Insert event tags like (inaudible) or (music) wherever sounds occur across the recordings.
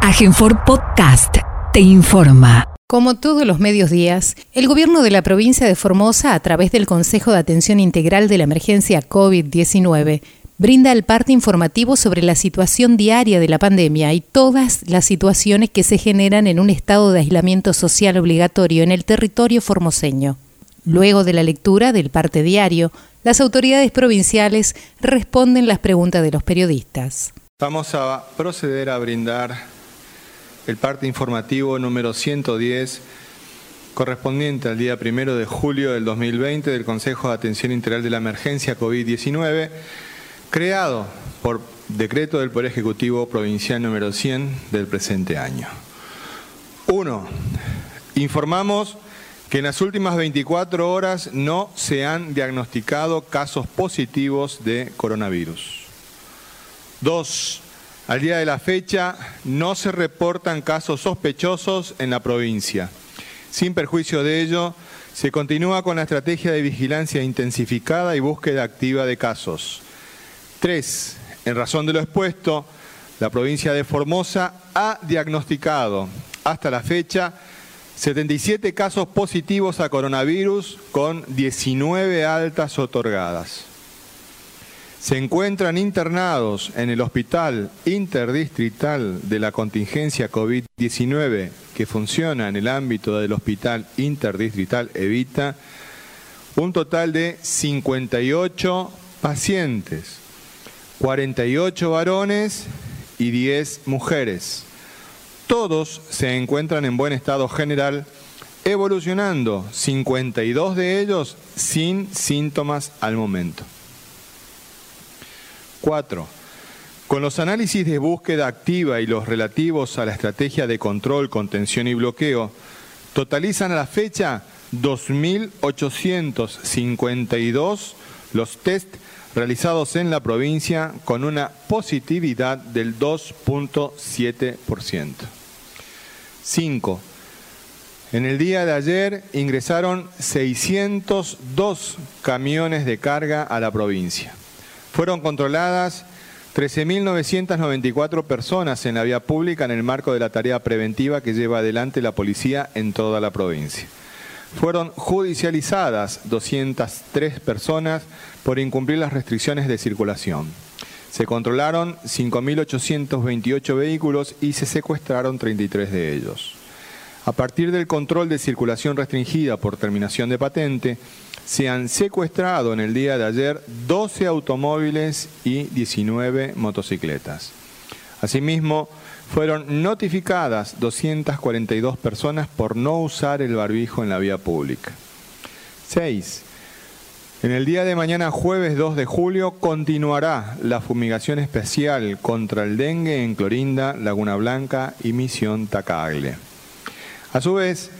Agenfor Podcast te informa. Como todos los medios días, el gobierno de la provincia de Formosa, a través del Consejo de Atención Integral de la Emergencia COVID-19, brinda el parte informativo sobre la situación diaria de la pandemia y todas las situaciones que se generan en un estado de aislamiento social obligatorio en el territorio formoseño. Luego de la lectura del parte diario, las autoridades provinciales responden las preguntas de los periodistas. Vamos a proceder a brindar el parte informativo número 110 correspondiente al día primero de julio del 2020 del Consejo de Atención Integral de la Emergencia COVID-19, creado por decreto del Poder Ejecutivo Provincial número 100 del presente año. 1. Informamos que en las últimas 24 horas no se han diagnosticado casos positivos de coronavirus. 2. Al día de la fecha no se reportan casos sospechosos en la provincia. Sin perjuicio de ello, se continúa con la estrategia de vigilancia intensificada y búsqueda activa de casos. Tres, en razón de lo expuesto, la provincia de Formosa ha diagnosticado hasta la fecha 77 casos positivos a coronavirus con 19 altas otorgadas se encuentran internados en el Hospital Interdistrital de la Contingencia COVID-19 que funciona en el ámbito del Hospital Interdistrital Evita un total de 58 pacientes, 48 varones y 10 mujeres. Todos se encuentran en buen estado general, evolucionando 52 de ellos sin síntomas al momento. 4. Con los análisis de búsqueda activa y los relativos a la estrategia de control, contención y bloqueo, totalizan a la fecha 2.852 los test realizados en la provincia con una positividad del 2.7%. 5. En el día de ayer ingresaron 602 camiones de carga a la provincia. Fueron controladas 13.994 personas en la vía pública en el marco de la tarea preventiva que lleva adelante la policía en toda la provincia. Fueron judicializadas 203 personas por incumplir las restricciones de circulación. Se controlaron 5.828 vehículos y se secuestraron 33 de ellos. A partir del control de circulación restringida por terminación de patente, se han secuestrado en el día de ayer 12 automóviles y 19 motocicletas. Asimismo, fueron notificadas 242 personas por no usar el barbijo en la vía pública. 6. En el día de mañana, jueves 2 de julio, continuará la fumigación especial contra el dengue en Clorinda, Laguna Blanca y Misión Tacagle. A su vez,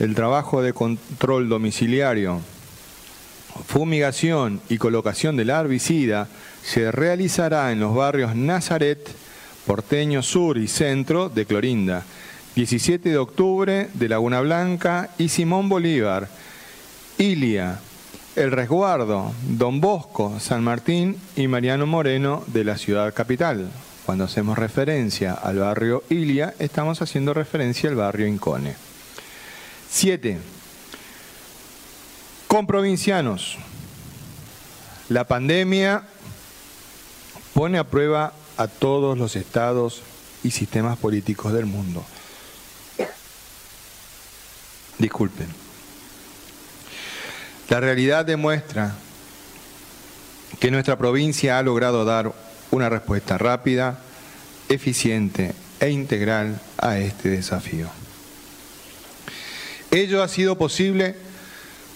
el trabajo de control domiciliario fumigación y colocación del herbicida se realizará en los barrios Nazaret, Porteño Sur y Centro de Clorinda, 17 de octubre de Laguna Blanca y Simón Bolívar, Ilia, El Resguardo, Don Bosco, San Martín y Mariano Moreno de la ciudad capital. Cuando hacemos referencia al barrio Ilia, estamos haciendo referencia al barrio Incone. 7 con provincianos. La pandemia pone a prueba a todos los estados y sistemas políticos del mundo. Disculpen. La realidad demuestra que nuestra provincia ha logrado dar una respuesta rápida, eficiente e integral a este desafío. Ello ha sido posible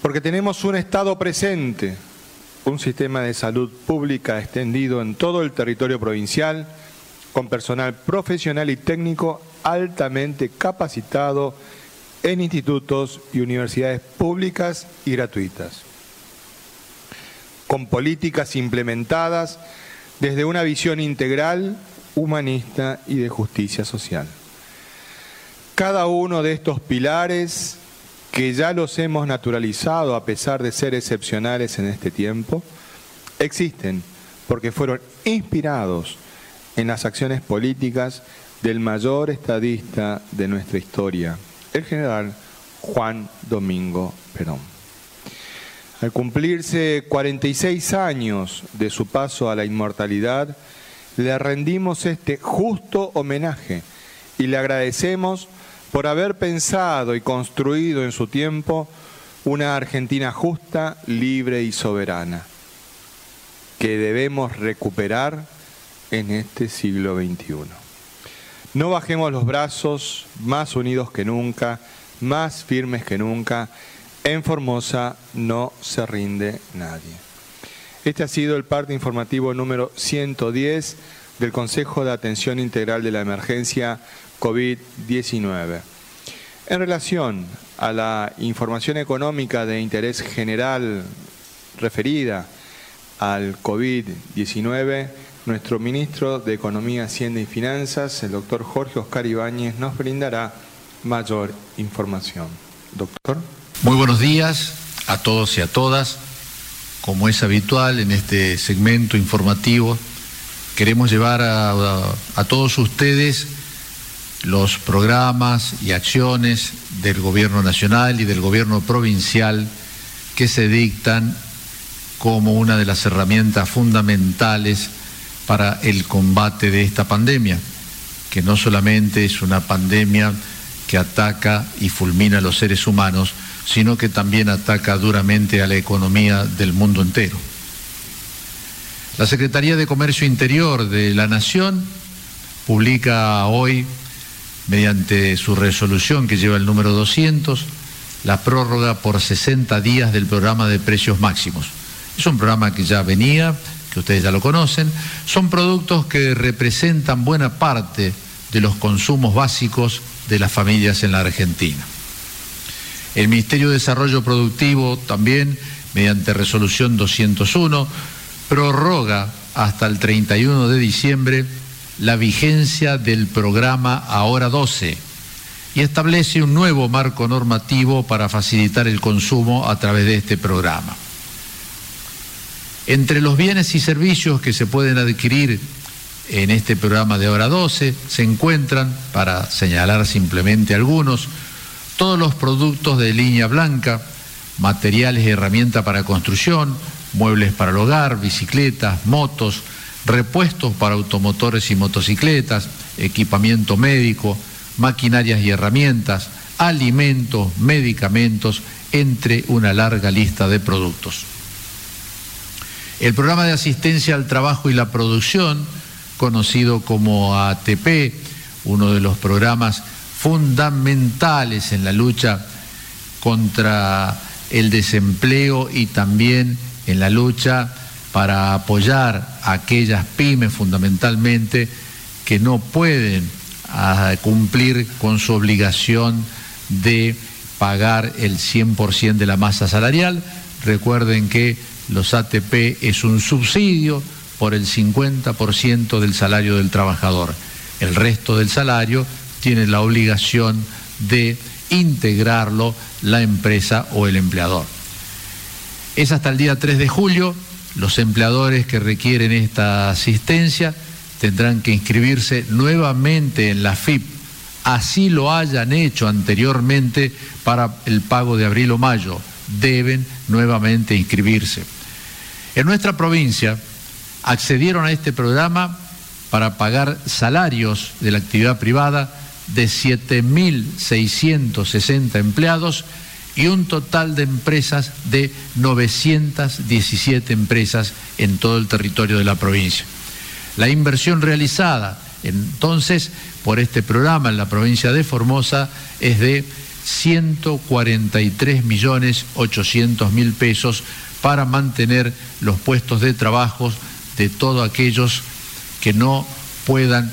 porque tenemos un Estado presente, un sistema de salud pública extendido en todo el territorio provincial, con personal profesional y técnico altamente capacitado en institutos y universidades públicas y gratuitas, con políticas implementadas desde una visión integral, humanista y de justicia social. Cada uno de estos pilares que ya los hemos naturalizado a pesar de ser excepcionales en este tiempo, existen porque fueron inspirados en las acciones políticas del mayor estadista de nuestra historia, el general Juan Domingo Perón. Al cumplirse 46 años de su paso a la inmortalidad, le rendimos este justo homenaje y le agradecemos por haber pensado y construido en su tiempo una Argentina justa, libre y soberana, que debemos recuperar en este siglo XXI. No bajemos los brazos, más unidos que nunca, más firmes que nunca. En Formosa no se rinde nadie. Este ha sido el parte informativo número 110 del Consejo de Atención Integral de la Emergencia COVID-19. En relación a la información económica de interés general referida al COVID-19, nuestro ministro de Economía, Hacienda y Finanzas, el doctor Jorge Oscar Ibáñez, nos brindará mayor información. Doctor. Muy buenos días a todos y a todas. Como es habitual en este segmento informativo, queremos llevar a, todos ustedes los programas y acciones del gobierno nacional y del gobierno provincial que se dictan como una de las herramientas fundamentales para el combate de esta pandemia, que no solamente es una pandemia que ataca y fulmina a los seres humanos, sino que también ataca duramente a la economía del mundo entero. La Secretaría de Comercio Interior de la Nación publica hoy, mediante su resolución que lleva el número 200, la prórroga por 60 días del programa de precios máximos. Es un programa que ya venía, que ustedes ya lo conocen, son productos que representan buena parte de los consumos básicos de las familias en la Argentina. El Ministerio de Desarrollo Productivo también, mediante resolución 201, prorroga hasta el 31 de diciembre la vigencia del programa Ahora 12 y establece un nuevo marco normativo para facilitar el consumo a través de este programa. Entre los bienes y servicios que se pueden adquirir en este programa de hora 12 se encuentran, para señalar simplemente algunos, todos los productos de línea blanca, materiales y herramientas para construcción, muebles para el hogar, bicicletas, motos, repuestos para automotores y motocicletas, equipamiento médico, maquinarias y herramientas, alimentos, medicamentos, entre una larga lista de productos. El programa de asistencia al trabajo y la producción, conocido como ATP, uno de los programas fundamentales en la lucha contra el desempleo y también en la lucha para apoyar a aquellas pymes fundamentalmente que no pueden ah, cumplir con su obligación de pagar el 100% de la masa salarial. Recuerden que los ATP es un subsidio por el 50% del salario del trabajador. El resto del salario tiene la obligación de integrarlo la empresa o el empleador. Es hasta el día 3 de julio. Los empleadores que requieren esta asistencia tendrán que inscribirse nuevamente en la FIP, así lo hayan hecho anteriormente para el pago de abril o mayo. Deben nuevamente inscribirse. En nuestra provincia accedieron a este programa para pagar salarios de la actividad privada de 7.660 empleados y un total de empresas de 917 empresas en todo el territorio de la provincia. La inversión realizada entonces por este programa en la provincia de Formosa es de 143 millones 800 mil pesos para mantener los puestos de trabajo de todos aquellos que no puedan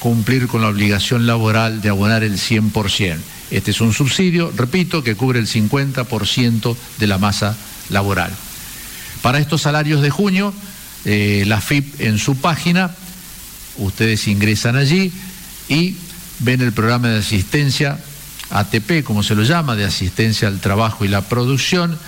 cumplir con la obligación laboral de abonar el 100%. Este es un subsidio, repito, que cubre el 50% de la masa laboral. Para estos salarios de junio, eh, la FIP en su página, ustedes ingresan allí y ven el programa de asistencia ATP, como se lo llama, de asistencia al trabajo y la producción,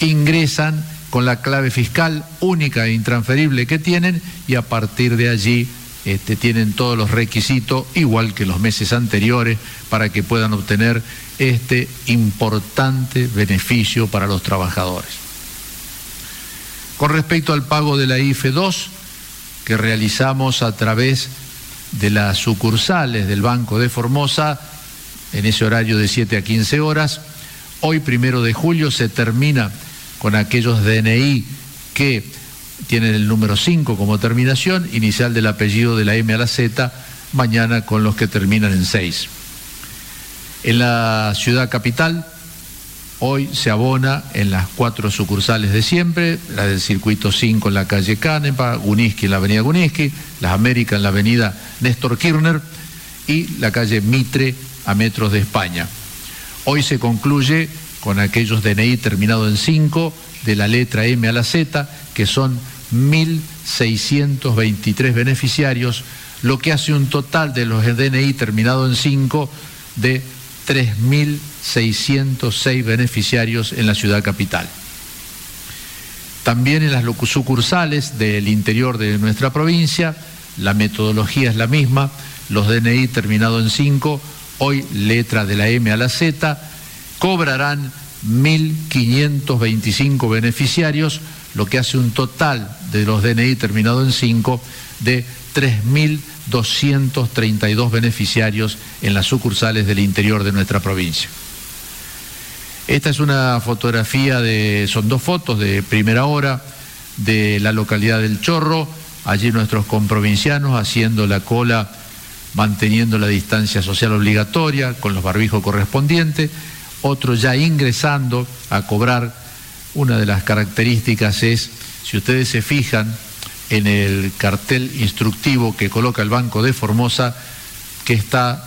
ingresan con la clave fiscal única e intransferible que tienen y a partir de allí este, tienen todos los requisitos, igual que los meses anteriores, para que puedan obtener este importante beneficio para los trabajadores. Con respecto al pago de la IFE 2, que realizamos a través de las sucursales del Banco de Formosa, en ese horario de 7 a 15 horas, hoy primero de julio se termina con aquellos DNI que tienen el número 5 como terminación, inicial del apellido de la M a la Z, mañana con los que terminan en 6. En la ciudad capital, hoy se abona en las cuatro sucursales de siempre, la del circuito 5 en la calle Canepa, Guniski en la avenida Guniski, las Américas en la avenida Néstor Kirchner y la calle Mitre a metros de España. Hoy se concluye con aquellos DNI terminados en 5 de la letra M a la Z, que son 1.623 beneficiarios, lo que hace un total de los DNI terminados en 5 de 3.606 beneficiarios en la ciudad capital. También en las sucursales del interior de nuestra provincia, la metodología es la misma, los DNI terminados en 5, hoy letra de la M a la Z, cobrarán 1.525 beneficiarios, lo que hace un total de los DNI terminado en 5 de 3.232 beneficiarios en las sucursales del interior de nuestra provincia. Esta es una fotografía de, son dos fotos de primera hora de la localidad del Chorro, allí nuestros comprovincianos haciendo la cola, manteniendo la distancia social obligatoria con los barbijos correspondientes, otros ya ingresando a cobrar. Una de las características es, si ustedes se fijan en el cartel instructivo que coloca el Banco de Formosa, que está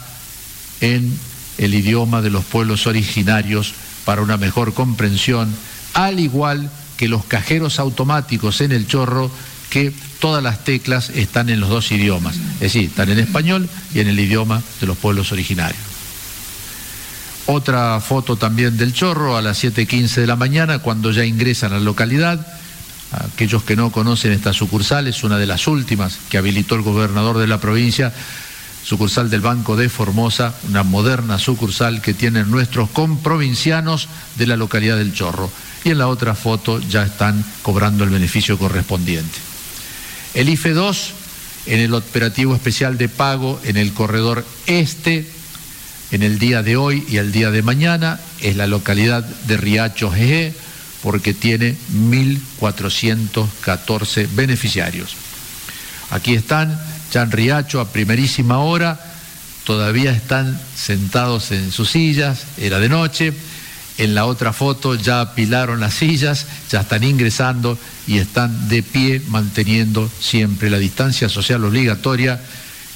en el idioma de los pueblos originarios para una mejor comprensión, al igual que los cajeros automáticos en el chorro, que todas las teclas están en los dos idiomas, es decir, están en español y en el idioma de los pueblos originarios. Otra foto también del chorro a las 7.15 de la mañana, cuando ya ingresan a la localidad. Aquellos que no conocen esta sucursal, es una de las últimas que habilitó el gobernador de la provincia, sucursal del Banco de Formosa, una moderna sucursal que tienen nuestros comprovincianos de la localidad del Chorro. Y en la otra foto ya están cobrando el beneficio correspondiente. El IFE 2, en el operativo especial de pago en el corredor este, en el día de hoy y el día de mañana es la localidad de Riacho Jeje porque tiene 1.414 beneficiarios. Aquí están, ya en Riacho a primerísima hora, todavía están sentados en sus sillas, era de noche, en la otra foto ya apilaron las sillas, ya están ingresando y están de pie manteniendo siempre la distancia social obligatoria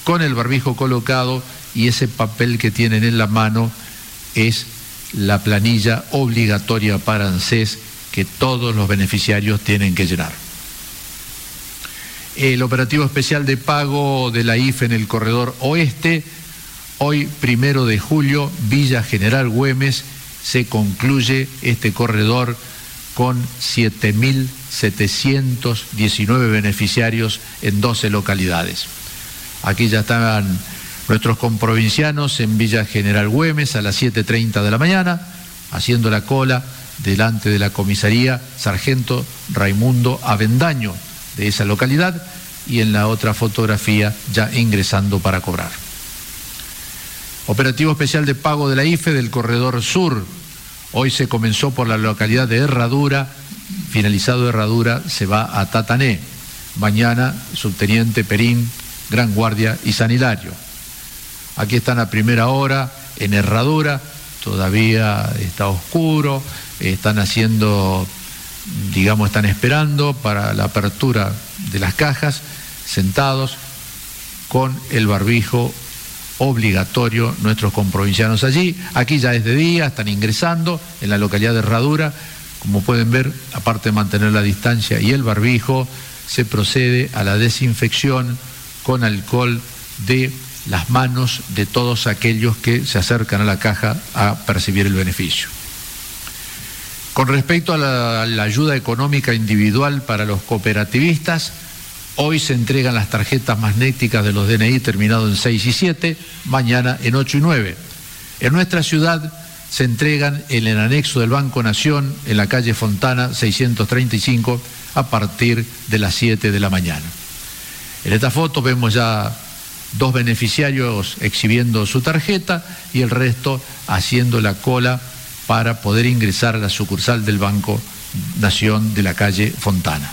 con el barbijo colocado y ese papel que tienen en la mano es la planilla obligatoria para ANSES que todos los beneficiarios tienen que llenar. El operativo especial de pago de la IFE en el corredor oeste, hoy primero de julio, Villa General Güemes, se concluye este corredor con 7.719 beneficiarios en 12 localidades. Aquí ya están Nuestros comprovincianos en Villa General Güemes a las 7.30 de la mañana, haciendo la cola delante de la comisaría Sargento Raimundo Avendaño de esa localidad y en la otra fotografía ya ingresando para cobrar. Operativo especial de pago de la IFE del Corredor Sur. Hoy se comenzó por la localidad de Herradura, finalizado Herradura se va a Tatané. Mañana, Subteniente Perín, Gran Guardia y San Hilario. Aquí están a primera hora, en herradura, todavía está oscuro, están haciendo, digamos, están esperando para la apertura de las cajas, sentados con el barbijo obligatorio nuestros comprovincianos allí. Aquí ya es de día, están ingresando en la localidad de Herradura. Como pueden ver, aparte de mantener la distancia y el barbijo, se procede a la desinfección con alcohol de las manos de todos aquellos que se acercan a la caja a percibir el beneficio. Con respecto a la, ayuda económica individual para los cooperativistas, Hoy se entregan las tarjetas magnéticas de los DNI terminados en 6 y 7, mañana en 8 y 9. En nuestra ciudad se entregan en el anexo del Banco Nación, en la calle Fontana 635, a partir de las 7 de la mañana. En esta foto vemos ya dos beneficiarios exhibiendo su tarjeta y el resto haciendo la cola para poder ingresar a la sucursal del Banco Nación de la calle Fontana.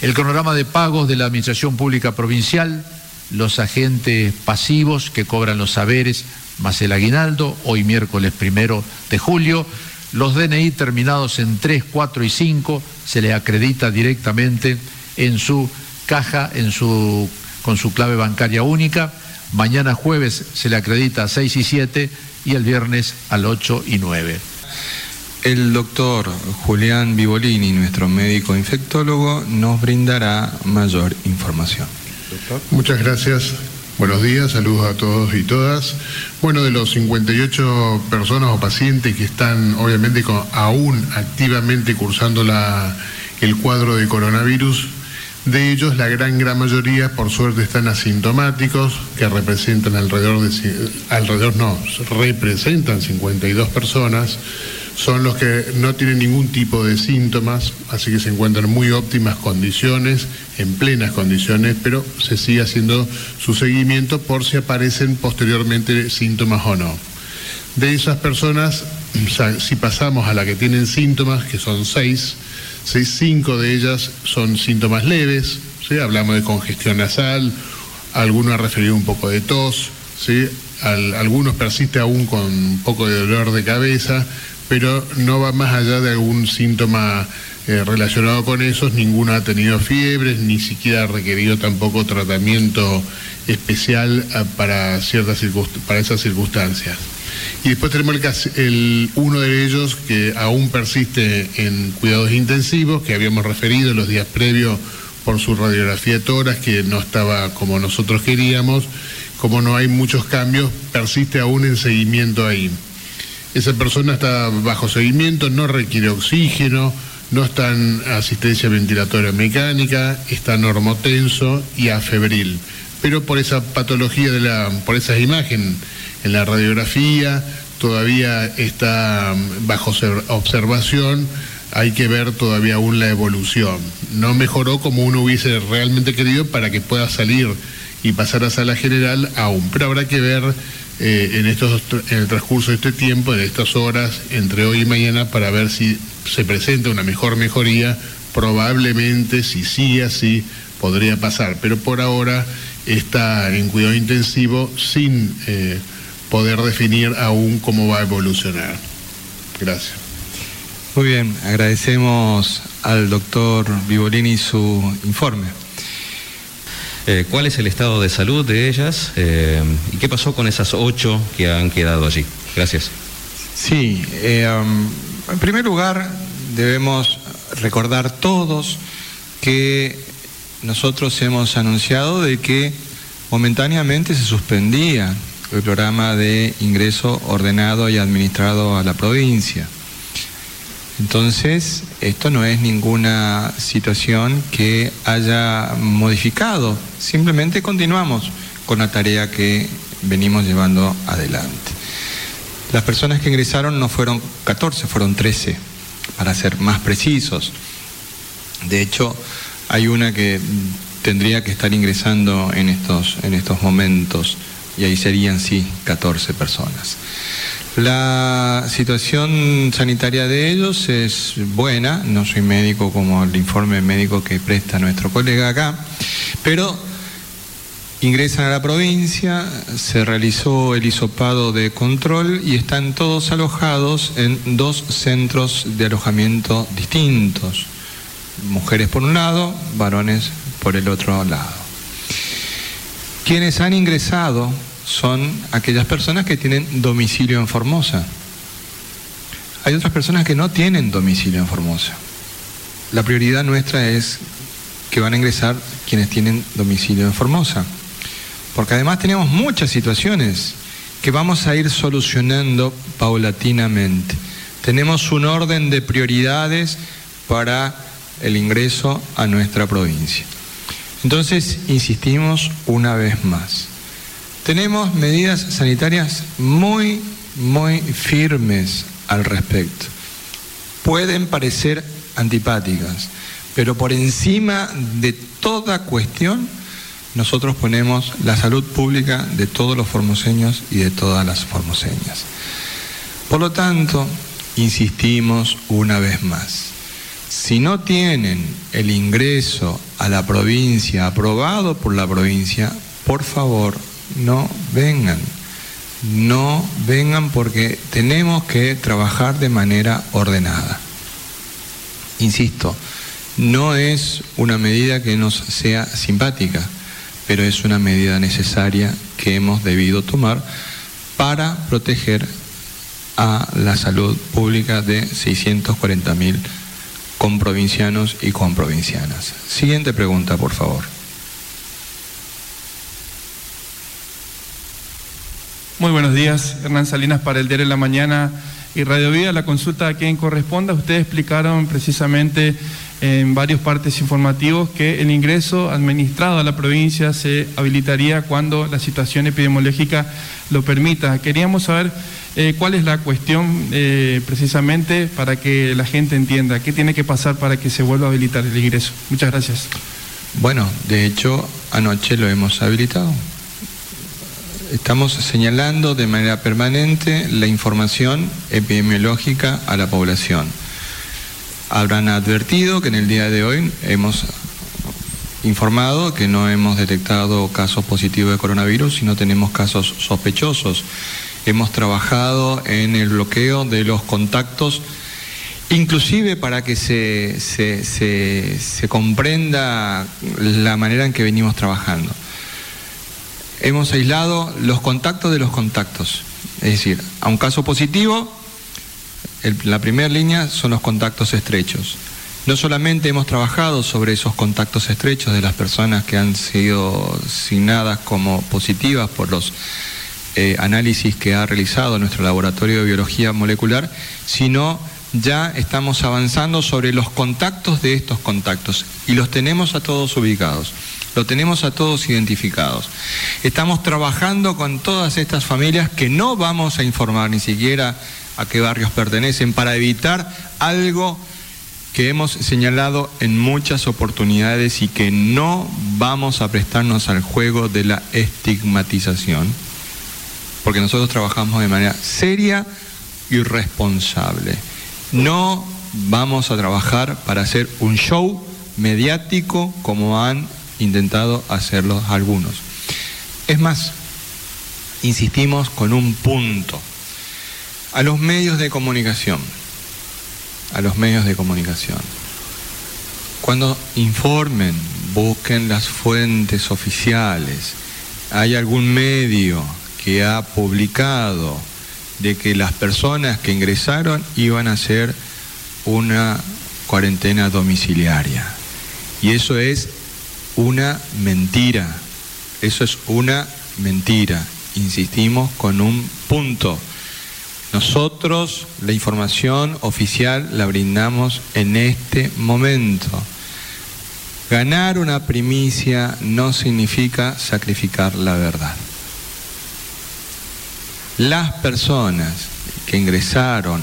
El cronograma de pagos de la Administración Pública Provincial, los agentes pasivos que cobran los saberes más el aguinaldo, hoy miércoles primero de julio, los DNI terminados en 3, 4 y 5 se le acredita directamente en su caja, en su, con su clave bancaria única. Mañana jueves se le acredita a 6 y 7 y el viernes al 8 y 9. El doctor Julián Vivolini, nuestro médico infectólogo, nos brindará mayor información. Muchas gracias. Buenos días, saludos a todos y todas. Bueno, de los 58 personas o pacientes que están obviamente aún activamente cursando la, el cuadro de coronavirus, de ellos la gran gran mayoría por suerte están asintomáticos, que representan alrededor de, alrededor no, representan 52 personas son los que no tienen ningún tipo de síntomas, así que se encuentran en muy óptimas condiciones, en plenas condiciones, pero se sigue haciendo su seguimiento por si aparecen posteriormente síntomas o no. De esas personas, (clears throat) si pasamos a la que tienen síntomas, que son seis, cinco de ellas son síntomas leves, ¿sí? hablamos de congestión nasal, algunos ha referido un poco de tos, ¿sí? algunos persiste aún con un poco de dolor de cabeza, pero no va más allá de algún síntoma eh, relacionado con esos, ninguno ha tenido fiebres, ni siquiera ha requerido tampoco tratamiento especial ah, para, ciertas para esas circunstancias. Y después tenemos el, uno de ellos que aún persiste en cuidados intensivos, que habíamos referido los días previos por su radiografía de toras, que no estaba como nosotros queríamos. Como no hay muchos cambios, persiste aún en seguimiento ahí. Esa persona está bajo seguimiento, no requiere oxígeno, no está en asistencia ventilatoria mecánica, está normotenso y afebril. Pero por esa patología de la, por esa imagen en la radiografía, todavía está bajo observación, hay que ver todavía aún la evolución. No mejoró como uno hubiese realmente querido para que pueda salir y pasar a sala general aún, pero habrá que ver eh, en, estos, en el transcurso de este tiempo, en estas horas, entre hoy y mañana, para ver si se presenta una mejor mejoría. Probablemente, si sí, así, podría pasar, pero por ahora está en cuidado intensivo sin eh, poder definir aún cómo va a evolucionar. Gracias. Muy bien, agradecemos al doctor Vivolini su informe. Eh, ¿Cuál es el estado de salud de ellas? Eh, ¿Y qué pasó con esas ocho que han quedado allí? Gracias. Sí, eh, um, en primer lugar debemos recordar todos que nosotros hemos anunciado de que momentáneamente se suspendía el programa de ingreso ordenado y administrado a la provincia. Entonces, esto no es ninguna situación que haya modificado, simplemente continuamos con la tarea que venimos llevando adelante. Las personas que ingresaron no fueron 14, fueron 13, para ser más precisos. De hecho, hay una que tendría que estar ingresando en estos, en estos momentos y ahí serían sí 14 personas. La situación sanitaria de ellos es buena, no soy médico como el informe médico que presta nuestro colega acá, pero ingresan a la provincia, se realizó el hisopado de control y están todos alojados en dos centros de alojamiento distintos, mujeres por un lado, varones por el otro lado. Quienes han ingresado son aquellas personas que tienen domicilio en Formosa. Hay otras personas que no tienen domicilio en Formosa. La prioridad nuestra es que van a ingresar quienes tienen domicilio en Formosa. Porque además tenemos muchas situaciones que vamos a ir solucionando paulatinamente. Tenemos un orden de prioridades para el ingreso a nuestra provincia. Entonces, insistimos una vez más. Tenemos medidas sanitarias muy, muy firmes al respecto. Pueden parecer antipáticas, pero por encima de toda cuestión, nosotros ponemos la salud pública de todos los formoseños y de todas las formoseñas. Por lo tanto, insistimos una vez más. Si no tienen el ingreso a la provincia aprobado por la provincia, por favor, no vengan. No vengan porque tenemos que trabajar de manera ordenada. Insisto, no es una medida que nos sea simpática, pero es una medida necesaria que hemos debido tomar para proteger a la salud pública de 640 mil comprovincianos y comprovincianas. Siguiente pregunta, por favor. Muy buenos días, Hernán Salinas para el Diario de la Mañana y Radio Vida. La consulta a quien corresponda, ustedes explicaron precisamente en varios partes informativos que el ingreso administrado a la provincia se habilitaría cuando la situación epidemiológica lo permita. Queríamos saber eh, ¿Cuál es la cuestión eh, precisamente para que la gente entienda? ¿Qué tiene que pasar para que se vuelva a habilitar el ingreso? Muchas gracias. Bueno, de hecho, anoche lo hemos habilitado. Estamos señalando de manera permanente la información epidemiológica a la población. Habrán advertido que en el día de hoy hemos informado que no hemos detectado casos positivos de coronavirus, sino tenemos casos sospechosos hemos trabajado en el bloqueo de los contactos, inclusive para que se, se, comprenda la manera en que venimos trabajando. Hemos aislado los contactos de los contactos, es decir, a un caso positivo, la primera línea son los contactos estrechos. No solamente hemos trabajado sobre esos contactos estrechos de las personas que han sido asignadas como positivas por los eh, análisis que ha realizado nuestro laboratorio de biología molecular, sino ya estamos avanzando sobre los contactos de estos contactos y los tenemos a todos ubicados, los tenemos a todos identificados. Estamos trabajando con todas estas familias que no vamos a informar ni siquiera a qué barrios pertenecen para evitar algo que hemos señalado en muchas oportunidades y que no vamos a prestarnos al juego de la estigmatización porque nosotros trabajamos de manera seria y responsable. No vamos a trabajar para hacer un show mediático como han intentado hacerlo algunos. Es más, insistimos con un punto. A los medios de comunicación, a los medios de comunicación, cuando informen, busquen las fuentes oficiales, hay algún medio que ha publicado de que las personas que ingresaron iban a hacer una cuarentena domiciliaria. Y eso es una mentira. Eso es una mentira. Insistimos con un punto. Nosotros la información oficial la brindamos en este momento. Ganar una primicia no significa sacrificar la verdad. Las personas que ingresaron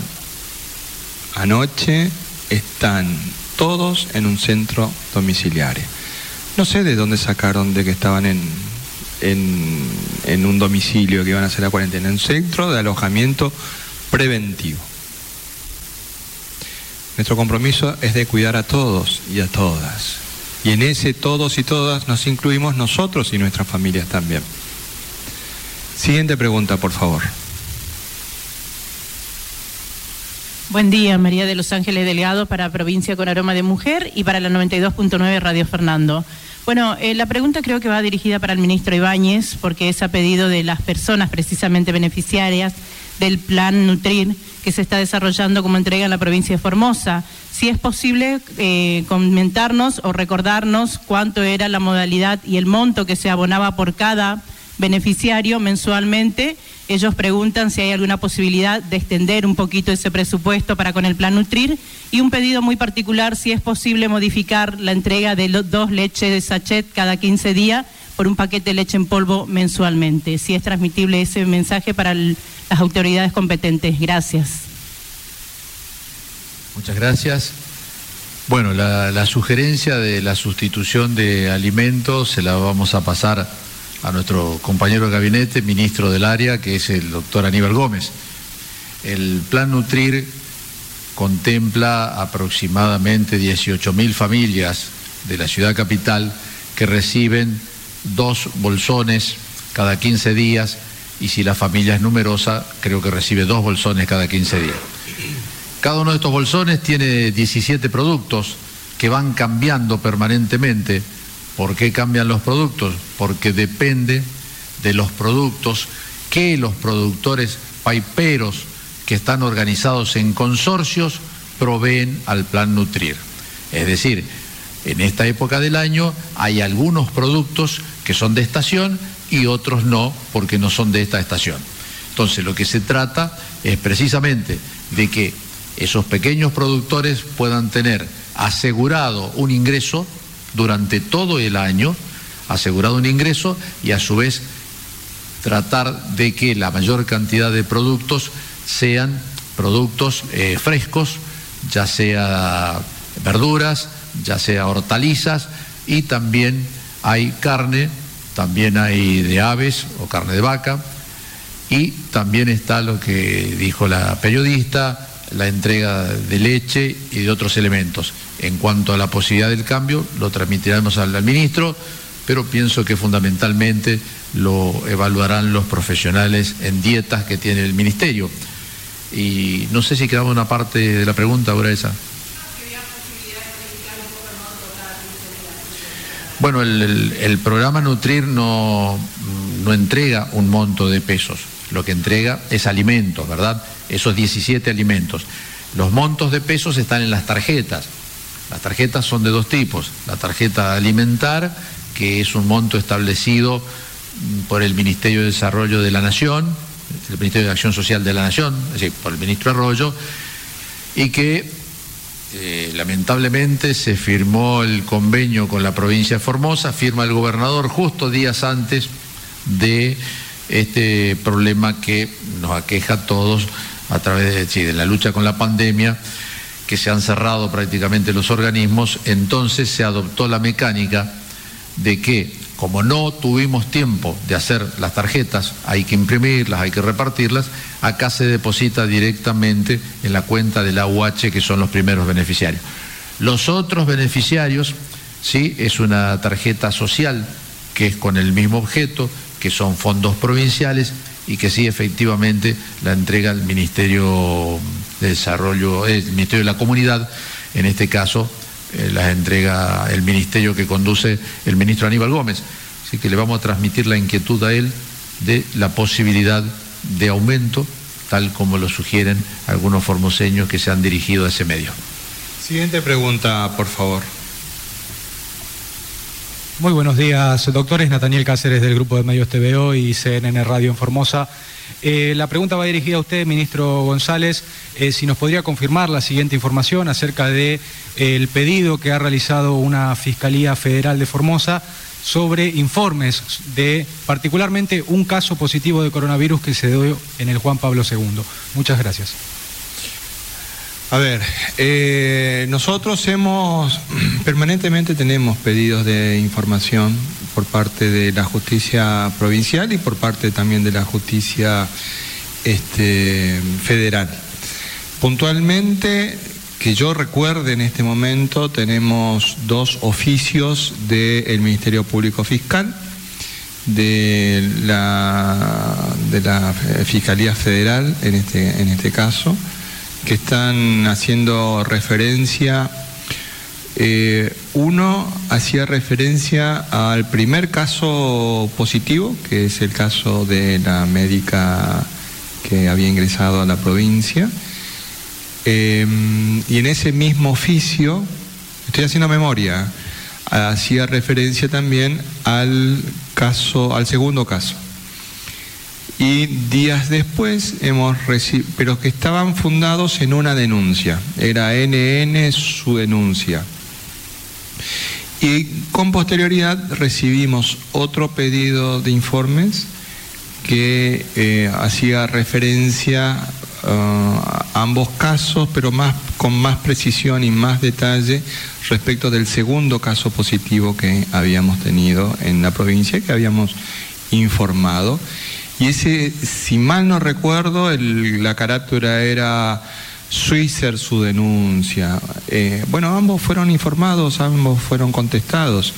anoche están todos en un centro domiciliario. No sé de dónde sacaron de que estaban en, en, un domicilio que iban a hacer la cuarentena, en un centro de alojamiento preventivo. Nuestro compromiso es de cuidar a todos y a todas. Y en ese todos y todas nos incluimos nosotros y nuestras familias también. Siguiente pregunta, por favor. Buen día, María de Los Ángeles Delegado para Provincia con Aroma de Mujer y para la 92.9 Radio Fernando. Bueno, eh, la pregunta creo que va dirigida para el ministro Ibáñez, porque es a pedido de las personas precisamente beneficiarias del plan Nutrir que se está desarrollando como entrega en la provincia de Formosa. Si es posible eh, comentarnos o recordarnos cuánto era la modalidad y el monto que se abonaba por cada beneficiario mensualmente. Ellos preguntan si hay alguna posibilidad de extender un poquito ese presupuesto para con el plan Nutrir y un pedido muy particular si es posible modificar la entrega de dos leches de sachet cada 15 días por un paquete de leche en polvo mensualmente. Si es transmitible ese mensaje para las autoridades competentes. Gracias. Muchas gracias. Bueno, la, sugerencia de la sustitución de alimentos se la vamos a pasar a nuestro compañero de gabinete, ministro del área, que es el doctor Aníbal Gómez. El plan Nutrir contempla aproximadamente 18.000 familias de la ciudad capital que reciben dos bolsones cada 15 días y si la familia es numerosa, creo que recibe dos bolsones cada 15 días. Cada uno de estos bolsones tiene 17 productos que van cambiando permanentemente ¿Por qué cambian los productos? Porque depende de los productos que los productores paiperos que están organizados en consorcios proveen al plan Nutrir. Es decir, en esta época del año hay algunos productos que son de estación y otros no, porque no son de esta estación. Entonces, lo que se trata es precisamente de que esos pequeños productores puedan tener asegurado un ingreso durante todo el año, asegurado un ingreso y a su vez tratar de que la mayor cantidad de productos sean productos eh, frescos, ya sea verduras, ya sea hortalizas y también hay carne, también hay de aves o carne de vaca y también está lo que dijo la periodista, la entrega de leche y de otros elementos. En cuanto a la posibilidad del cambio, lo transmitiremos al, ministro, pero pienso que fundamentalmente lo evaluarán los profesionales en dietas que tiene el ministerio. Y no sé si quedaba una parte de la pregunta ahora esa. Bueno, el, programa Nutrir no, no entrega un monto de pesos, lo que entrega es alimentos, ¿verdad? Esos 17 alimentos. Los montos de pesos están en las tarjetas. Las tarjetas son de dos tipos. La tarjeta alimentar, que es un monto establecido por el Ministerio de Desarrollo de la Nación, el Ministerio de Acción Social de la Nación, es decir, por el ministro Arroyo, y que eh, lamentablemente se firmó el convenio con la provincia de Formosa, firma el gobernador justo días antes de este problema que nos aqueja a todos a través de, de la lucha con la pandemia que se han cerrado prácticamente los organismos, entonces se adoptó la mecánica de que como no tuvimos tiempo de hacer las tarjetas, hay que imprimirlas, hay que repartirlas, acá se deposita directamente en la cuenta de la UH, que son los primeros beneficiarios. Los otros beneficiarios, sí, es una tarjeta social que es con el mismo objeto, que son fondos provinciales y que sí efectivamente la entrega el Ministerio de Desarrollo, el Ministerio de la Comunidad, en este caso eh, las entrega el ministerio que conduce el ministro Aníbal Gómez. Así que le vamos a transmitir la inquietud a él de la posibilidad de aumento, tal como lo sugieren algunos formoseños que se han dirigido a ese medio. Siguiente pregunta, por favor. Muy buenos días, doctores. Nataniel Cáceres del Grupo de Medios TVO y CNN Radio en Formosa. Eh, la pregunta va dirigida a usted, ministro González, eh, si nos podría confirmar la siguiente información acerca del de, pedido que ha realizado una Fiscalía Federal de Formosa sobre informes de particularmente un caso positivo de coronavirus que se dio en el Juan Pablo II. Muchas gracias. A ver, eh, nosotros hemos, (clears throat) permanentemente tenemos pedidos de información por parte de la justicia provincial y por parte también de la justicia este, federal. Puntualmente, que yo recuerde en este momento, tenemos dos oficios del Ministerio Público Fiscal, de la, de la Fiscalía Federal en este, en este caso, que están haciendo referencia. Eh, uno hacía referencia al primer caso positivo, que es el caso de la médica que había ingresado a la provincia. Eh, y en ese mismo oficio, estoy haciendo memoria, hacía referencia también al caso, al segundo caso, y días después hemos recibido, pero que estaban fundados en una denuncia, era NN su denuncia. Y con posterioridad recibimos otro pedido de informes que eh, hacía referencia uh, a ambos casos, pero más, con más precisión y más detalle respecto del segundo caso positivo que habíamos tenido en la provincia, que habíamos informado. Y ese, si mal no recuerdo, la carátula era Suizer su denuncia. Eh, bueno, ambos fueron informados, ambos fueron contestados.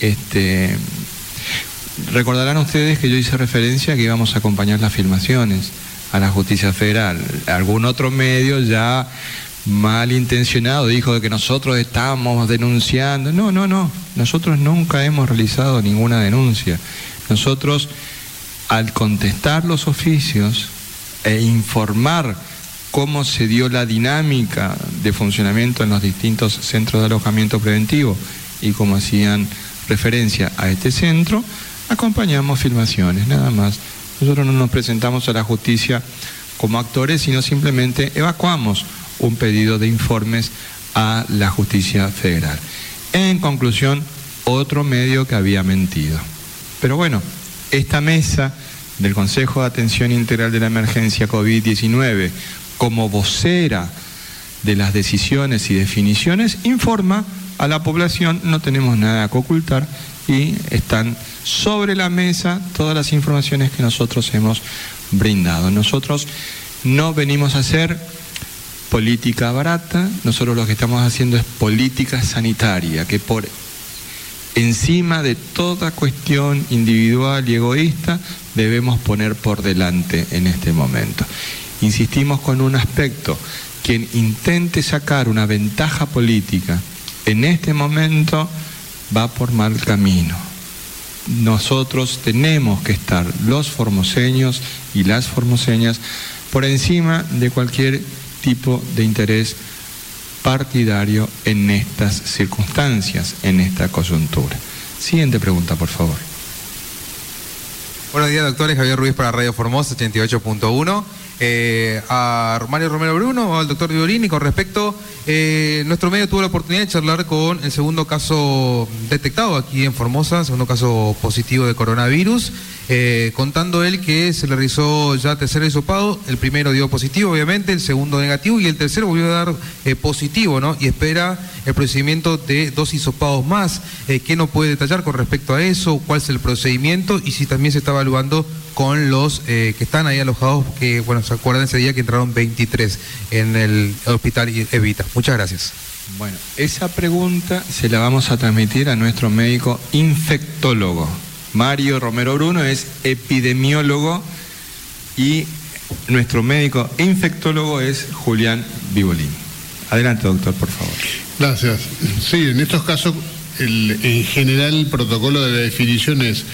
Este, recordarán ustedes que yo hice referencia a que íbamos a acompañar las filmaciones a la justicia federal. Algún otro medio ya malintencionado dijo de que nosotros estábamos denunciando. No, no, no. Nosotros nunca hemos realizado ninguna denuncia. Nosotros al contestar los oficios e informar cómo se dio la dinámica de funcionamiento en los distintos centros de alojamiento preventivo y cómo hacían referencia a este centro, acompañamos filmaciones, nada más. Nosotros no nos presentamos a la justicia como actores, sino simplemente evacuamos un pedido de informes a la justicia federal. En conclusión, otro medio que había mentido. Pero bueno, esta mesa del Consejo de Atención Integral de la Emergencia COVID-19 como vocera de las decisiones y definiciones informa a la población, no tenemos nada que ocultar y están sobre la mesa todas las informaciones que nosotros hemos brindado. Nosotros no venimos a hacer política barata, nosotros lo que estamos haciendo es política sanitaria, que por encima de toda cuestión individual y egoísta debemos poner por delante en este momento. Insistimos con un aspecto, quien intente sacar una ventaja política en este momento va por mal camino. Nosotros tenemos que estar, los formoseños y las formoseñas, por encima de cualquier tipo de interés partidario en estas circunstancias, en esta coyuntura. Siguiente pregunta, por favor. Buenos días, doctores. Javier Ruiz para Radio Formosa 88.1. Eh, a Mario Romero Bruno o al doctor Violini con respecto, eh, nuestro medio tuvo la oportunidad de charlar con el segundo caso detectado aquí en Formosa, segundo caso positivo de coronavirus. Eh, contando él que se le realizó ya tercer hisopado, el primero dio positivo obviamente, el segundo negativo y el tercero volvió a dar eh, positivo, ¿no? Y espera el procedimiento de dos hisopados más. Eh, ¿Qué nos puede detallar con respecto a eso? ¿Cuál es el procedimiento? Y si también se está evaluando con los que están ahí alojados, que bueno, se acuerdan ese día que entraron 23 en el hospital Evita. Muchas gracias. Bueno, esa pregunta se la vamos a transmitir a nuestro médico infectólogo. Mario Romero Bruno es epidemiólogo y nuestro médico infectólogo es Julián Vivolín. Adelante, doctor, por favor. Gracias. Sí, en estos casos, en general, el protocolo de la definición es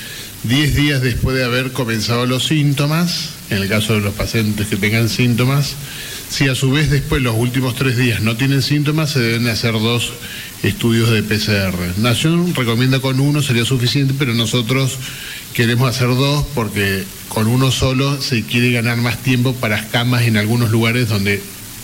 10 días después de haber comenzado los síntomas, en el caso de los pacientes que tengan síntomas. Si a su vez después los últimos tres días no tienen síntomas, se deben hacer dos estudios de PCR. Nación recomienda con uno, sería suficiente, pero nosotros queremos hacer dos porque con uno solo se quiere ganar más tiempo para camas en algunos lugares donde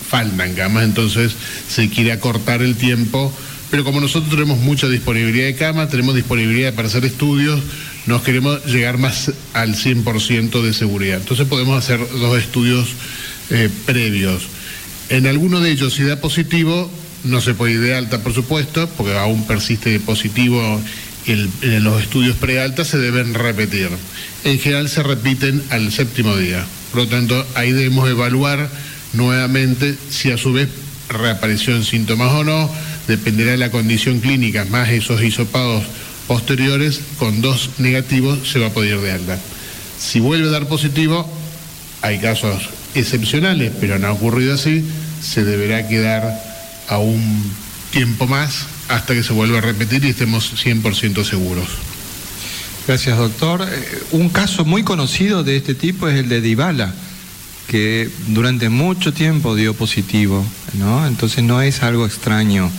faltan camas, entonces se quiere acortar el tiempo. Pero como nosotros tenemos mucha disponibilidad de cama, tenemos disponibilidad para hacer estudios, nos queremos llegar más al 100% de seguridad. Entonces podemos hacer dos estudios eh, previos. En alguno de ellos, si da positivo, no se puede ir de alta, por supuesto, porque aún persiste positivo en los estudios prealta, se deben repetir. En general se repiten al séptimo día. Por lo tanto, ahí debemos evaluar nuevamente si a su vez reapareció síntomas o no, dependerá de la condición clínica, más esos hisopados posteriores, con dos negativos se va a poder ir de alta. Si vuelve a dar positivo, hay casos excepcionales, pero no ha ocurrido así, se deberá quedar a un tiempo más hasta que se vuelva a repetir y estemos 100% seguros. Gracias, doctor. Eh, un caso muy conocido de este tipo es el de Dybala, que durante mucho tiempo dio positivo, ¿no? Entonces no es algo extraño,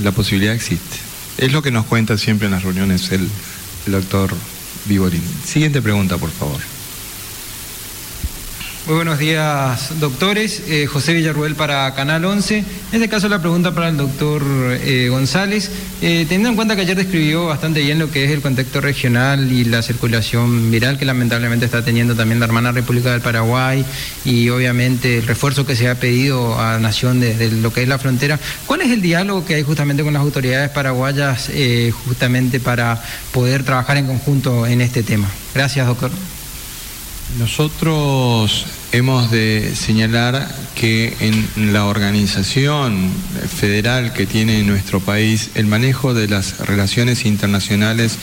la posibilidad existe. Es lo que nos cuenta siempre en las reuniones el, el doctor Viborín. Siguiente pregunta, por favor. Muy buenos días, doctores. Eh, José Villarruel para Canal 11. En este caso la pregunta para el doctor eh, González. Eh, teniendo en cuenta que ayer describió bastante bien lo que es el contexto regional y la circulación viral que lamentablemente está teniendo también la hermana República del Paraguay y obviamente el refuerzo que se ha pedido a Nación desde lo que es la frontera, ¿cuál es el diálogo que hay justamente con las autoridades paraguayas justamente para poder trabajar en conjunto en este tema? Gracias, doctor. Nosotros hemos de señalar que en la organización federal que tiene nuestro país, el manejo de las relaciones internacionales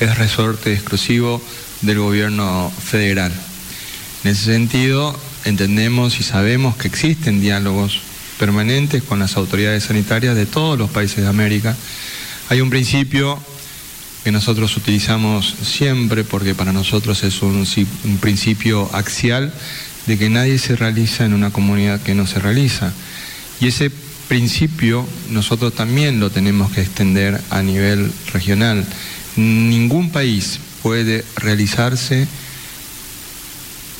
es resorte exclusivo del gobierno federal. En ese sentido, entendemos y sabemos que existen diálogos permanentes con las autoridades sanitarias de todos los países de América. Hay un principio que nosotros utilizamos siempre porque para nosotros es un, principio axial de que nadie se realiza en una comunidad que no se realiza. Y ese principio nosotros también lo tenemos que extender a nivel regional. Ningún país puede realizarse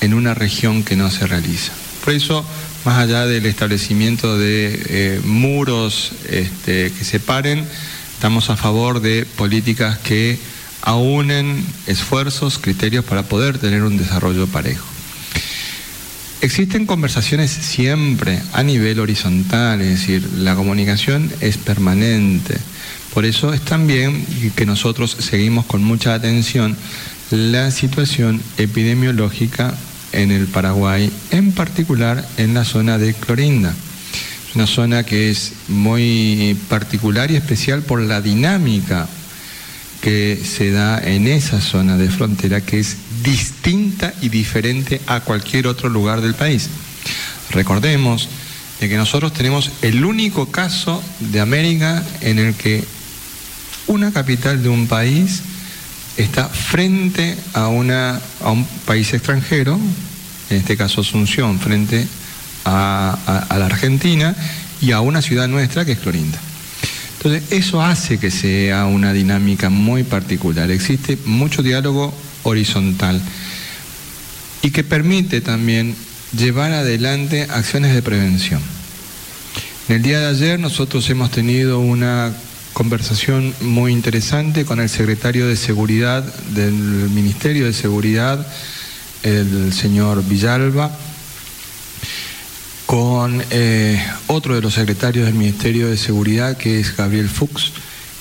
en una región que no se realiza. Por eso, más allá del establecimiento de eh, muros este, que separen, Estamos a favor de políticas que aúnen esfuerzos, criterios para poder tener un desarrollo parejo. Existen conversaciones siempre a nivel horizontal, es decir, la comunicación es permanente. Por eso es también que nosotros seguimos con mucha atención la situación epidemiológica en el Paraguay, en particular en la zona de Clorinda una zona que es muy particular y especial por la dinámica que se da en esa zona de frontera que es distinta y diferente a cualquier otro lugar del país. Recordemos de que nosotros tenemos el único caso de América en el que una capital de un país está frente a, una, a un país extranjero, en este caso Asunción, frente a, la Argentina y a una ciudad nuestra que es Clorinda. Entonces, eso hace que sea una dinámica muy particular. Existe mucho diálogo horizontal y que permite también llevar adelante acciones de prevención. En el día de ayer nosotros hemos tenido una conversación muy interesante con el secretario de Seguridad del Ministerio de Seguridad, el señor Villalba, con eh, otro de los secretarios del Ministerio de Seguridad, que es Gabriel Fuchs,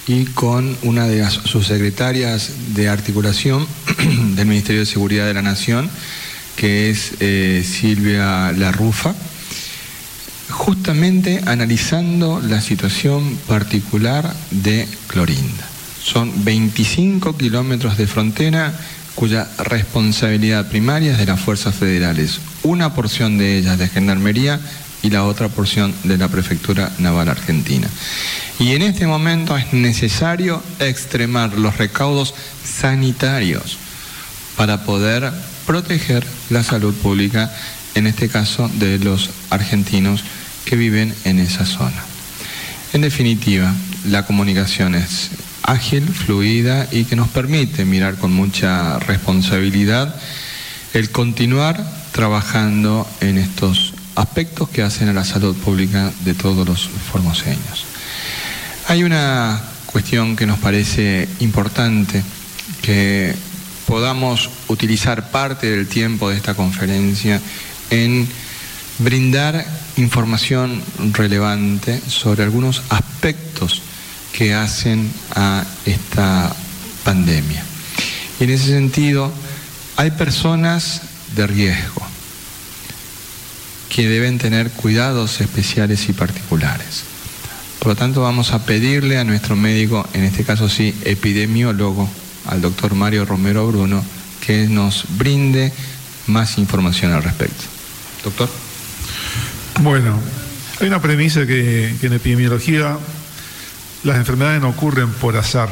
y con una de las subsecretarias de articulación (clears throat) del Ministerio de Seguridad de la Nación, que es eh, Silvia Larrufa, justamente analizando la situación particular de Clorinda. Son 25 kilómetros de frontera cuya responsabilidad primaria es de las fuerzas federales, una porción de ellas de Gendarmería y la otra porción de la Prefectura Naval Argentina. Y en este momento es necesario extremar los recaudos sanitarios para poder proteger la salud pública, en este caso de los argentinos que viven en esa zona. En definitiva, la comunicación es ágil, fluida y que nos permite mirar con mucha responsabilidad el continuar trabajando en estos aspectos que hacen a la salud pública de todos los formoseños. Hay una cuestión que nos parece importante, que podamos utilizar parte del tiempo de esta conferencia en brindar información relevante sobre algunos aspectos que hacen a esta pandemia. Y en ese sentido, hay personas de riesgo que deben tener cuidados especiales y particulares. Por lo tanto, vamos a pedirle a nuestro médico, en este caso sí, epidemiólogo, al doctor Mario Romero Bruno, que nos brinde más información al respecto. Doctor. Bueno, hay una premisa que, que en epidemiología las enfermedades no ocurren por azar,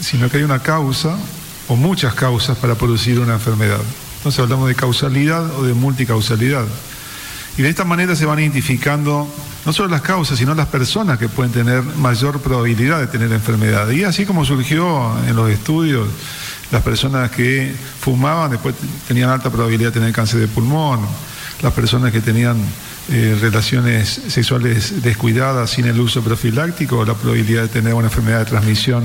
sino que hay una causa o muchas causas para producir una enfermedad. Entonces hablamos de causalidad o de multicausalidad. Y de esta manera se van identificando no solo las causas, sino las personas que pueden tener mayor probabilidad de tener enfermedad. Y así como surgió en los estudios, las personas que fumaban después tenían alta probabilidad de tener cáncer de pulmón, las personas que tenían eh, relaciones sexuales descuidadas sin el uso profiláctico, la probabilidad de tener una enfermedad de transmisión,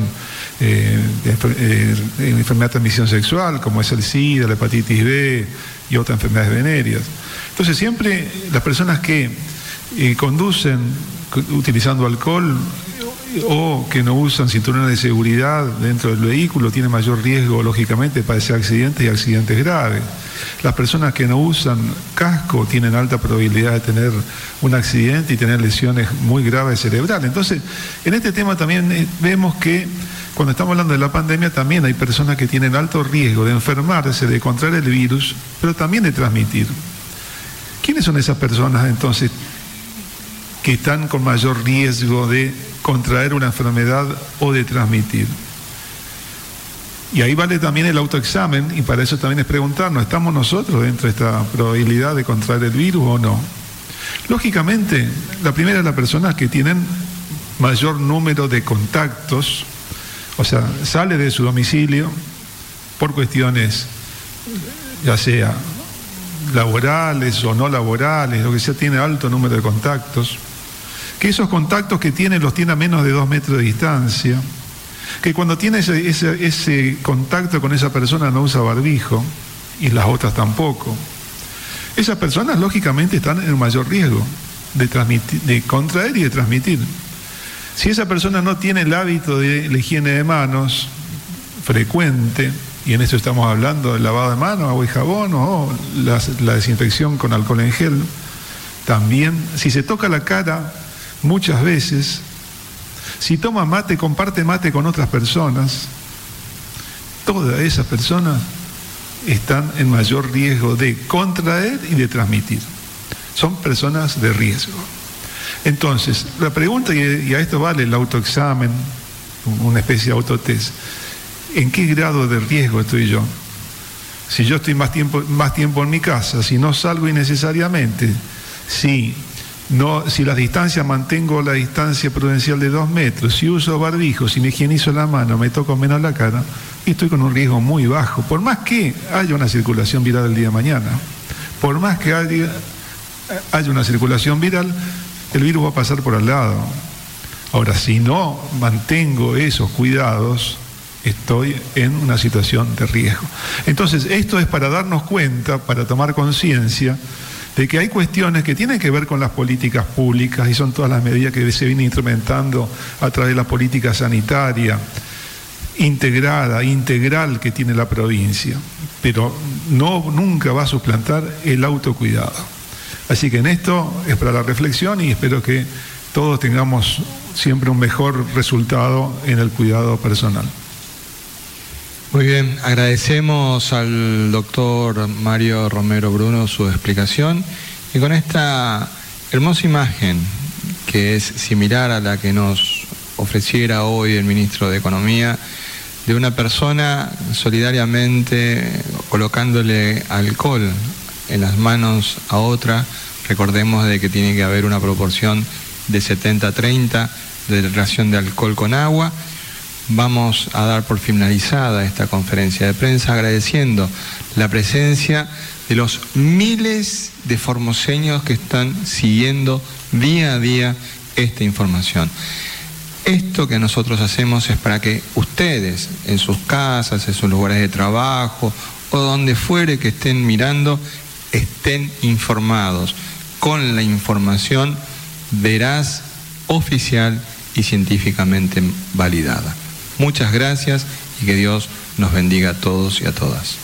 eh, eh, enfermedad de transmisión sexual, como es el SIDA, la hepatitis B y otras enfermedades venéreas. Entonces siempre las personas que conducen utilizando alcohol o que no usan cinturones de seguridad dentro del vehículo tienen mayor riesgo, lógicamente, de padecer accidentes y accidentes graves. Las personas que no usan casco tienen alta probabilidad de tener un accidente y tener lesiones muy graves cerebrales. Entonces, en este tema también eh, vemos que cuando estamos hablando de la pandemia también hay personas que tienen alto riesgo de enfermarse, de contraer el virus, pero también de transmitir. ¿Quiénes son esas personas entonces que están con mayor riesgo de contraer una enfermedad o de transmitir. Y ahí vale también el autoexamen y para eso también es preguntarnos, ¿estamos nosotros dentro de esta probabilidad de contraer el virus o no? Lógicamente, la primera es la persona que tienen mayor número de contactos, o sea, sale de su domicilio por cuestiones ya sea laborales o no laborales, lo que sea, tiene alto número de contactos que esos contactos que tiene los tiene a menos de dos metros de distancia, que cuando tiene ese, contacto con esa persona no usa barbijo y las otras tampoco. Esas personas lógicamente están en mayor riesgo de, de contraer y de transmitir. Si esa persona no tiene el hábito de la higiene de manos frecuente, y en eso estamos hablando del lavado de manos, agua y jabón o la desinfección con alcohol en gel, también si se toca la cara muchas veces, si toma mate, comparte mate con otras personas, todas esas personas están en mayor riesgo de contraer y de transmitir. Son personas de riesgo. Entonces, la pregunta, y a esto vale el autoexamen, una especie de autotest, ¿en qué grado de riesgo estoy yo? Si yo estoy más tiempo, más tiempo en mi casa, si no salgo innecesariamente, si no, si las distancias mantengo la distancia prudencial de dos metros, si uso barbijo, si me higienizo la mano, me toco menos la cara, estoy con un riesgo muy bajo. Por más que haya una circulación viral el día de mañana, por más que haya, haya una circulación viral, el virus va a pasar por al lado. Ahora, si no mantengo esos cuidados, estoy en una situación de riesgo. Entonces, esto es para darnos cuenta, para tomar conciencia de que hay cuestiones que tienen que ver con las políticas públicas y son todas las medidas que se vienen instrumentando a través de la política sanitaria integrada, integral que tiene la provincia, pero no nunca va a suplantar el autocuidado. Así que en esto es para la reflexión y espero que todos tengamos siempre un mejor resultado en el cuidado personal. Muy bien, agradecemos al doctor Mario Romero Bruno su explicación. Y con esta hermosa imagen que es similar a la que nos ofreciera hoy el ministro de Economía, de una persona solidariamente colocándole alcohol en las manos a otra, recordemos de que tiene que haber una proporción de 70-30 de relación de alcohol con agua vamos a dar por finalizada esta conferencia de prensa agradeciendo la presencia de los miles de formoseños que están siguiendo día a día esta información. Esto que nosotros hacemos es para que ustedes en sus casas, en sus lugares de trabajo o donde fuere que estén mirando, estén informados con la información veraz, oficial y científicamente validada. Muchas gracias y que Dios nos bendiga a todos y a todas.